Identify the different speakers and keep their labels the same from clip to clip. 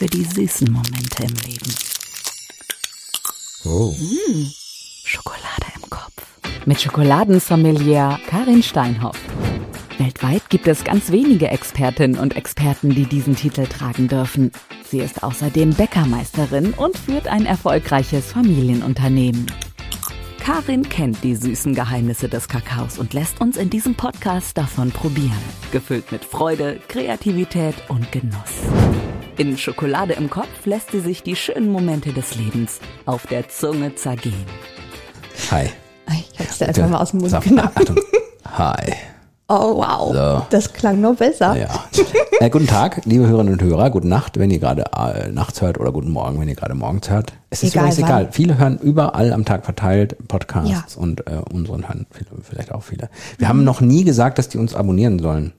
Speaker 1: für die süßen Momente im Leben.
Speaker 2: Oh.
Speaker 1: Schokolade im Kopf. Mit Schokoladensommelier Karin Steinhoff. Weltweit gibt es ganz wenige Expertinnen und Experten, die diesen Titel tragen dürfen. Sie ist außerdem Bäckermeisterin und führt ein erfolgreiches Familienunternehmen. Karin kennt die süßen Geheimnisse des Kakaos und lässt uns in diesem Podcast davon probieren. Gefüllt mit Freude, Kreativität und Genuss. In Schokolade im Kopf lässt sie sich die schönen Momente des Lebens auf der Zunge zergehen.
Speaker 2: Hi.
Speaker 3: Ich hab's dir einfach mal aus dem Mund
Speaker 2: Sag-
Speaker 3: genommen.
Speaker 2: Achtung. Hi.
Speaker 3: Oh, wow.
Speaker 2: So.
Speaker 3: Das klang noch besser.
Speaker 2: Ja. Äh, guten Tag, liebe Hörerinnen und Hörer. Gute Nacht, wenn ihr gerade äh, nachts hört oder guten Morgen, wenn ihr gerade morgens hört. Es ist
Speaker 3: Egal
Speaker 2: übrigens egal.
Speaker 3: wann.
Speaker 2: Viele hören überall am Tag verteilt Podcasts
Speaker 3: Ja.
Speaker 2: und äh, unseren hören viele, vielleicht auch viele. Wir haben noch nie gesagt, dass die uns abonnieren sollen.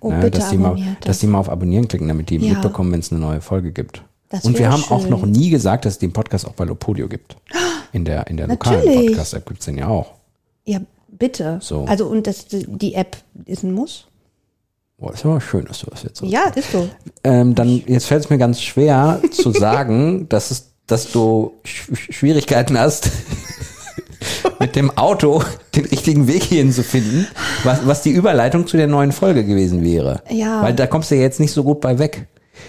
Speaker 3: Oh,
Speaker 2: Ne,
Speaker 3: bitte
Speaker 2: dass, die mal,
Speaker 3: abonniert
Speaker 2: dass
Speaker 3: das.
Speaker 2: die mal auf Abonnieren klicken, damit die
Speaker 3: Ja.
Speaker 2: mitbekommen, wenn es eine neue Folge gibt.
Speaker 3: Das
Speaker 2: und wir haben auch
Speaker 3: schön.
Speaker 2: noch nie gesagt, dass es den Podcast auch bei Lopodio gibt. In der, in der lokalen. Podcast-App gibt es den ja auch.
Speaker 3: Ja, bitte.
Speaker 2: So.
Speaker 3: Also, und das, die App ist ein Muss?
Speaker 2: Boah, ist aber schön, dass du das jetzt so
Speaker 3: Ja, ist so.
Speaker 2: Ähm, dann, jetzt fällt es mir ganz schwer zu sagen, dass, es, dass du Sch Schwierigkeiten hast, mit dem Auto den richtigen Weg hierhin zu finden, was, was die Überleitung zu der neuen Folge gewesen wäre.
Speaker 3: Ja.
Speaker 2: Weil da kommst du ja jetzt nicht so gut bei weg.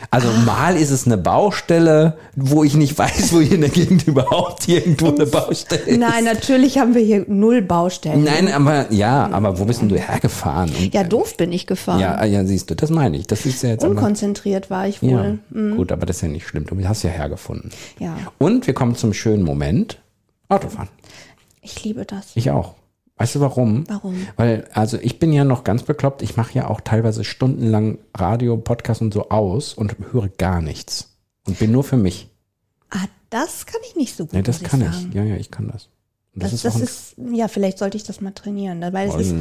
Speaker 2: Also mal ist es eine Baustelle, wo ich nicht weiß, wo hier in der Gegend überhaupt irgendwo eine Baustelle ist.
Speaker 3: Nein, natürlich haben wir hier null Baustellen.
Speaker 2: Nein, aber ja, aber wo bist denn du hergefahren? Und,
Speaker 3: Ja, doof bin ich gefahren.
Speaker 2: ja, ja, siehst du, das meine ich. Das ist ja jetzt aber,
Speaker 3: Unkonzentriert war ich
Speaker 2: ja,
Speaker 3: wohl. Mhm.
Speaker 2: gut, aber das ist ja nicht schlimm. Du hast ja hergefunden.
Speaker 3: Ja,
Speaker 2: Und wir kommen zum schönen Moment. Autofahren.
Speaker 3: Ich liebe das.
Speaker 2: Ich auch. Weißt du warum?
Speaker 3: Warum?
Speaker 2: Weil, also ich bin ja noch ganz bekloppt. Ich mache ja auch teilweise stundenlang Radio, Podcast und so aus und höre gar nichts. Und bin nur für mich.
Speaker 3: Ah, das kann ich nicht so gut.
Speaker 2: Ja, das
Speaker 3: muss
Speaker 2: kann
Speaker 3: sagen.
Speaker 2: ich. Ja, ja, ich kann das. Und
Speaker 3: Das,
Speaker 2: ist
Speaker 3: das ist, ja, vielleicht sollte ich das mal trainieren, weil es ist,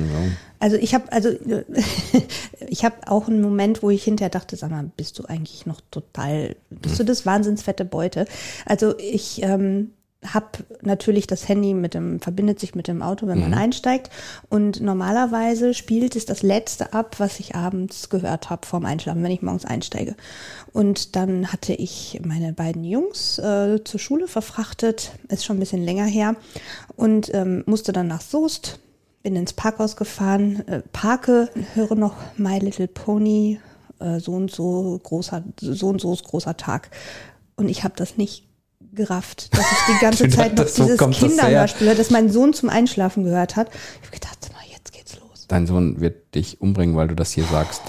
Speaker 3: also ich habe, also ich habe auch einen Moment, wo ich hinterher dachte, sag mal, bist du eigentlich noch total, bist
Speaker 2: Hm.
Speaker 3: du das wahnsinns fette Beute? Also ich ähm, habe natürlich das Handy mit dem, verbindet sich mit dem Auto, wenn
Speaker 2: Mhm.
Speaker 3: man einsteigt und normalerweise spielt es das Letzte ab, was ich abends gehört habe vorm Einschlafen, wenn ich morgens einsteige. Und dann hatte ich meine beiden Jungs äh, zur Schule verfrachtet, ist schon ein bisschen länger her und ähm, musste dann nach Soest, bin ins Parkhaus gefahren, äh, parke, höre noch My Little Pony, äh, so und so großer, so und so ist großer Tag. Und ich habe das nicht gerafft, dass ich die ganze
Speaker 2: Du
Speaker 3: Zeit noch
Speaker 2: so
Speaker 3: dieses
Speaker 2: das her.
Speaker 3: Kinderhörspiel, hört, das mein Sohn zum Einschlafen gehört hat. Ich habe gedacht, mal, jetzt geht's los.
Speaker 2: Dein Sohn wird dich umbringen, weil du das hier sagst.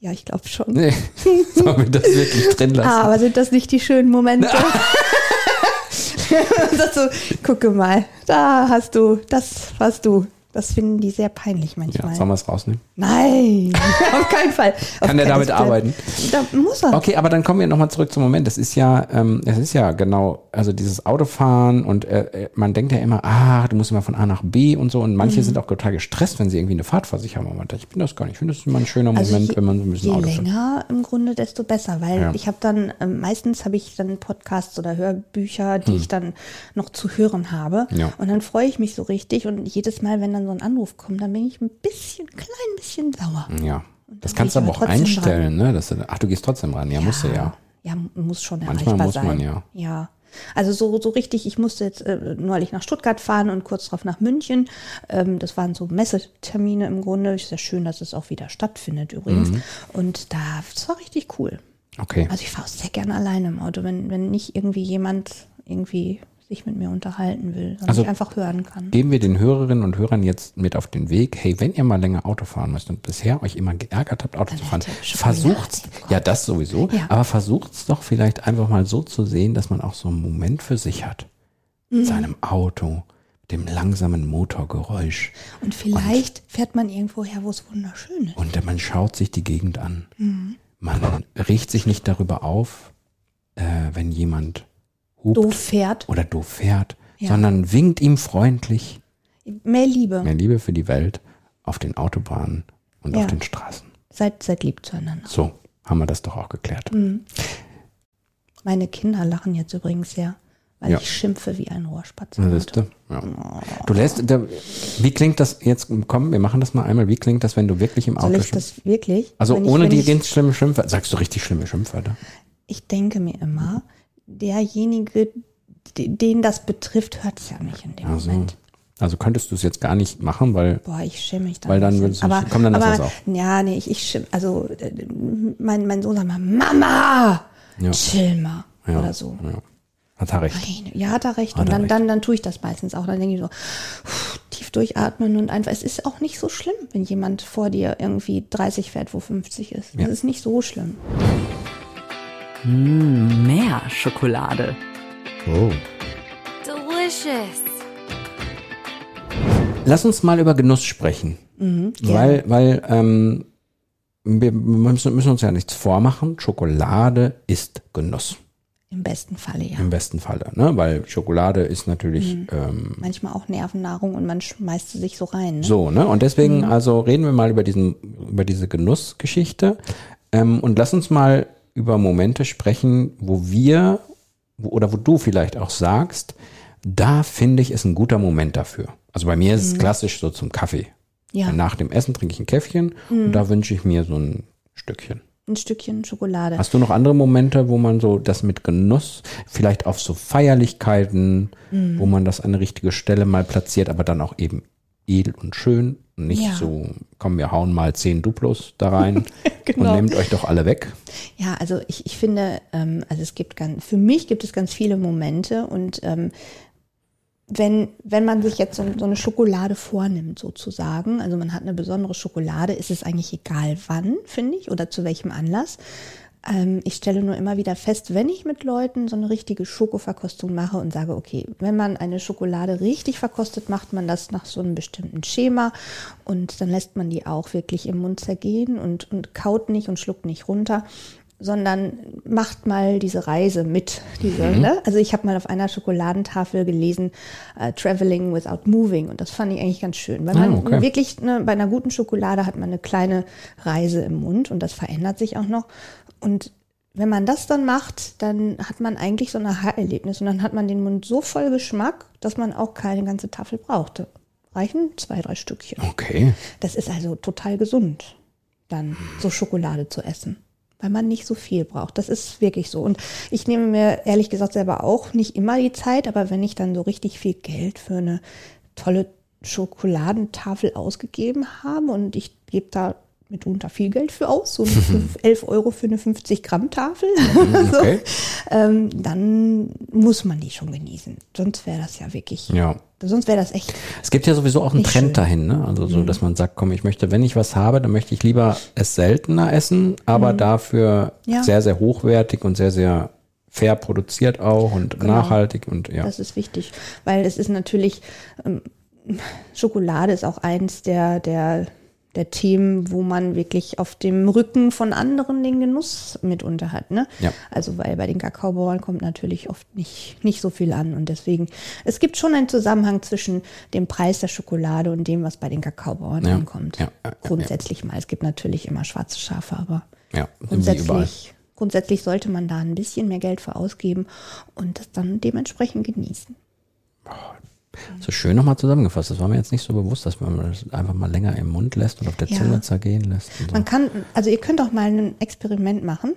Speaker 3: Ja, ich glaube schon.
Speaker 2: Nee, sollen wir das wirklich drin lassen?
Speaker 3: Ah, aber sind das nicht die schönen Momente? das so, gucke mal, da hast du, das warst du. Das finden die sehr peinlich
Speaker 2: ja,
Speaker 3: manchmal.
Speaker 2: sollen wir es rausnehmen?
Speaker 3: Nein, auf keinen Fall. Auf
Speaker 2: Kann der damit
Speaker 3: Fall.
Speaker 2: arbeiten?
Speaker 3: Da muss er.
Speaker 2: Okay, aber dann kommen wir nochmal zurück zum Moment. Das ist ja, ähm, es ist ja genau, also dieses Autofahren und äh, äh, man denkt ja immer, ah, du musst immer von A nach B und so und
Speaker 3: Mhm.
Speaker 2: manche sind auch total gestresst, wenn sie irgendwie eine Fahrt vor sich haben. Aber ich bin das gar nicht. Ich finde das immer ein schöner
Speaker 3: Also
Speaker 2: Moment,
Speaker 3: je,
Speaker 2: wenn man so ein bisschen
Speaker 3: je
Speaker 2: Auto fährt.
Speaker 3: länger im Grunde, desto besser, weil
Speaker 2: Ja.
Speaker 3: ich habe dann, ähm, meistens habe ich dann Podcasts oder Hörbücher, die ich dann noch zu hören habe.
Speaker 2: Hm. Ja.
Speaker 3: Und dann freue ich mich so richtig und jedes Mal, wenn dann so ein Anruf kommt, dann bin ich ein bisschen, klein bisschen sauer.
Speaker 2: Ja. Das kannst du aber auch einstellen, ne? Dass du, ach, du gehst trotzdem ran. Ja, musst du ja.
Speaker 3: Ja, muss schon
Speaker 2: Manchmal
Speaker 3: erreichbar
Speaker 2: muss
Speaker 3: sein.
Speaker 2: man, ja.
Speaker 3: Ja. Also so, so richtig, ich musste jetzt äh, neulich nach Stuttgart fahren und kurz darauf nach München. Ähm, das waren so Messetermine im Grunde. Ist ja schön, dass es auch wieder stattfindet übrigens.
Speaker 2: Mhm.
Speaker 3: Und da, das war richtig cool.
Speaker 2: Okay.
Speaker 3: Also ich fahre auch sehr gerne alleine im Auto, wenn, wenn nicht irgendwie jemand irgendwie sich mit mir unterhalten will, sondern
Speaker 2: Also
Speaker 3: ich einfach hören kann.
Speaker 2: Geben wir den Hörerinnen und Hörern jetzt mit auf den Weg, hey, wenn ihr mal länger Auto fahren müsst und bisher euch immer geärgert habt, Auto
Speaker 3: Dann
Speaker 2: zu fahren, versucht's, ja, das sowieso,
Speaker 3: Ja.
Speaker 2: aber versucht's doch vielleicht einfach mal so zu sehen, dass man auch so einen Moment für sich hat.
Speaker 3: Mhm.
Speaker 2: Mit seinem Auto, dem langsamen Motorgeräusch.
Speaker 3: Und vielleicht fährt man irgendwo her, wo es wunderschön ist.
Speaker 2: Und man schaut sich die Gegend an.
Speaker 3: Mhm.
Speaker 2: Man riecht sich nicht darüber auf, äh, wenn jemand hupt
Speaker 3: Doof fährt.
Speaker 2: oder doof fährt,
Speaker 3: Ja.
Speaker 2: sondern winkt ihm freundlich.
Speaker 3: Mehr Liebe.
Speaker 2: Mehr Liebe für die Welt auf den Autobahnen und
Speaker 3: Ja.
Speaker 2: auf den Straßen.
Speaker 3: Seid, seid lieb zueinander.
Speaker 2: So, haben wir das doch auch geklärt.
Speaker 3: Mhm. Meine Kinder lachen jetzt übrigens sehr, weil
Speaker 2: Ja.
Speaker 3: ich schimpfe wie ein Rohrspatz.
Speaker 2: Na, siehst du? Ja. Du lässt, da, wie klingt das jetzt, komm, wir machen das mal einmal, wie klingt das, wenn du wirklich im
Speaker 3: Soll
Speaker 2: Auto
Speaker 3: ich
Speaker 2: schimpfst?
Speaker 3: das wirklich?
Speaker 2: Also
Speaker 3: Wenn ich-
Speaker 2: ohne
Speaker 3: wenn
Speaker 2: die
Speaker 3: ich,
Speaker 2: ganz schlimmen Schimpfwörter, sagst du richtig schlimme Schimpfwörter?
Speaker 3: ich denke mir immer, derjenige, de- den das betrifft, hört es ja nicht in dem
Speaker 2: Also,
Speaker 3: Moment.
Speaker 2: also könntest du es jetzt gar nicht machen, weil
Speaker 3: Boah, ich schäme mich da.
Speaker 2: Weil dann würdest du-
Speaker 3: aber,
Speaker 2: komm, dann lass
Speaker 3: aber,
Speaker 2: das auch.
Speaker 3: Ja, nee, ich, ich schäme, also äh, mein, mein Sohn sagt mal, Mama,
Speaker 2: Ja.
Speaker 3: chill mal
Speaker 2: ja,
Speaker 3: oder so.
Speaker 2: ja. hat er recht.
Speaker 3: Nein, ja, hat er recht.
Speaker 2: Hat
Speaker 3: und dann,
Speaker 2: recht.
Speaker 3: dann, dann tue ich das meistens auch. Dann denke ich so, tief durchatmen und einfach, es ist auch nicht so schlimm, wenn jemand vor dir irgendwie 30 fährt, wo 50 ist.
Speaker 2: Ja.
Speaker 3: Das ist nicht so schlimm.
Speaker 1: Mehr Schokolade.
Speaker 2: Oh.
Speaker 4: Delicious.
Speaker 2: Lass uns mal über Genuss sprechen. weil, weil ähm, wir müssen, müssen uns ja nichts vormachen. Schokolade ist Genuss.
Speaker 3: Im besten Falle, ja.
Speaker 2: Im besten Falle. Ne? Weil Schokolade ist natürlich ähm,
Speaker 3: Manchmal auch Nervennahrung und man schmeißt sie sich so rein. Ne?
Speaker 2: so, ne? Und deswegen, also reden wir mal über diesen, über diese Genussgeschichte. Ähm, und lass uns mal über Momente sprechen, wo wir, wo, oder wo du vielleicht auch sagst, da finde ich, ist ein guter Moment dafür. Also bei mir ist es klassisch so zum Kaffee.
Speaker 3: Ja.
Speaker 2: Nach dem Essen trinke ich ein Käffchen und da wünsche ich mir so ein Stückchen.
Speaker 3: Ein Stückchen Schokolade.
Speaker 2: Hast du noch andere Momente, wo man so das mit Genuss, vielleicht auf so Feierlichkeiten,
Speaker 3: Mhm.
Speaker 2: wo man das an eine richtige Stelle mal platziert, aber dann auch eben edel und schön nicht
Speaker 3: Ja.
Speaker 2: so, komm, wir hauen mal zehn Duplos da rein
Speaker 3: Genau.
Speaker 2: und nehmt euch doch alle weg.
Speaker 3: Ja, also ich, ich finde, ähm, also es gibt ganz, für mich gibt es ganz viele Momente und ähm, wenn, wenn man sich jetzt so, so eine Schokolade vornimmt, sozusagen, also man hat eine besondere Schokolade, ist es eigentlich egal wann, finde ich, oder zu welchem Anlass. Ähm, ich stelle nur immer wieder fest, wenn ich mit Leuten so eine richtige Schokoverkostung mache und sage, okay, wenn man eine Schokolade richtig verkostet, macht man das nach so einem bestimmten Schema und dann lässt man die auch wirklich im Mund zergehen und, und kaut nicht und schluckt nicht runter sondern macht mal diese Reise mit. Diese, ne? Also ich habe mal auf einer Schokoladentafel gelesen, äh, Traveling without moving und das fand ich eigentlich ganz schön, weil man
Speaker 2: okay.
Speaker 3: wirklich ne, bei einer guten Schokolade hat man eine kleine Reise im Mund und das verändert sich auch noch und wenn man das dann macht, dann hat man eigentlich so ein Aha-Erlebnis und dann hat man den Mund so voll Geschmack, dass man auch keine ganze Tafel brauchte. Reichen zwei, drei Stückchen.
Speaker 2: Okay.
Speaker 3: Das ist also total gesund, dann so Schokolade zu essen, weil man nicht so viel braucht. Das ist wirklich so. Und ich nehme mir ehrlich gesagt selber auch nicht immer die Zeit, aber wenn ich dann so richtig viel Geld für eine tolle Schokoladentafel ausgegeben habe und ich gebe da mitunter viel Geld für aus, so für 11 Euro für eine 50 Gramm Tafel, so,
Speaker 2: Okay.
Speaker 3: ähm, dann muss man die schon genießen. Sonst wäre das ja wirklich,
Speaker 2: Ja.
Speaker 3: sonst wäre das echt
Speaker 2: Es gibt ja sowieso auch einen Trend
Speaker 3: schön.
Speaker 2: dahin, ne? Also so, dass man sagt, komm, ich möchte, wenn ich was habe, dann möchte ich lieber es seltener essen, aber dafür
Speaker 3: Ja.
Speaker 2: sehr, sehr hochwertig und sehr, sehr fair produziert auch und nachhaltig und ja.
Speaker 3: Das ist wichtig, weil es ist natürlich, ähm, Schokolade ist auch eins der, der, der Themen, wo man wirklich auf dem Rücken von anderen den Genuss mitunter hat. Ne?
Speaker 2: Ja.
Speaker 3: Also weil bei den Kakaobauern kommt natürlich oft nicht, nicht so viel an und deswegen, es gibt schon einen Zusammenhang zwischen dem Preis der Schokolade und dem, was bei den Kakaobauern
Speaker 2: Ja.
Speaker 3: ankommt.
Speaker 2: Ja,
Speaker 3: Grundsätzlich mal. Es gibt natürlich immer schwarze Schafe, aber grundsätzlich, grundsätzlich sollte man da ein bisschen mehr Geld für ausgeben und das dann dementsprechend genießen.
Speaker 2: So schön nochmal zusammengefasst. Das war mir jetzt nicht so bewusst, dass man das einfach mal länger im Mund lässt und auf der
Speaker 3: Ja.
Speaker 2: Zunge zergehen lässt. So.
Speaker 3: Man kann, also ihr könnt auch mal ein Experiment machen.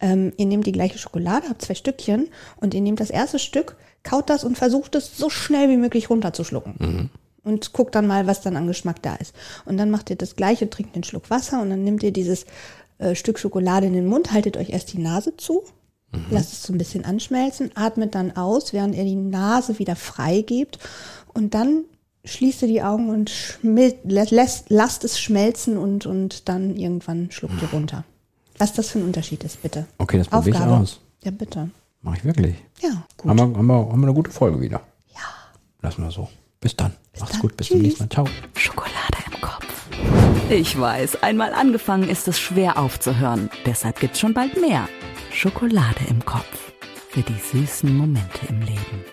Speaker 3: Ähm, ihr nehmt die gleiche Schokolade, habt zwei Stückchen und ihr nehmt das erste Stück, kaut das und versucht es so schnell wie möglich runterzuschlucken. Und guckt dann mal, was dann an Geschmack da ist. Und dann macht ihr das gleiche, trinkt einen Schluck Wasser und dann nehmt ihr dieses äh, Stück Schokolade in den Mund, haltet euch erst die Nase zu, lasst es so ein bisschen anschmelzen, atmet dann aus, während ihr die Nase wieder freigebt und dann schließt ihr die Augen und lässt, lasst es schmelzen und, und dann irgendwann schluckt ihr runter. Was das für ein Unterschied ist, bitte.
Speaker 2: Okay, das probiere ich aus.
Speaker 3: Ja, bitte.
Speaker 2: Mach ich wirklich.
Speaker 3: Ja, gut.
Speaker 2: Haben wir, haben, wir, haben wir eine gute Folge wieder.
Speaker 3: Ja.
Speaker 2: Lassen wir so. Bis dann. Macht's
Speaker 3: dann.
Speaker 2: gut. Bis zum nächsten Mal. Ciao.
Speaker 1: Schokolade im Kopf. Ich weiß, einmal angefangen ist es schwer aufzuhören. Deshalb gibt's schon bald mehr. Schokolade im Kopf. Für die süßen Momente im Leben.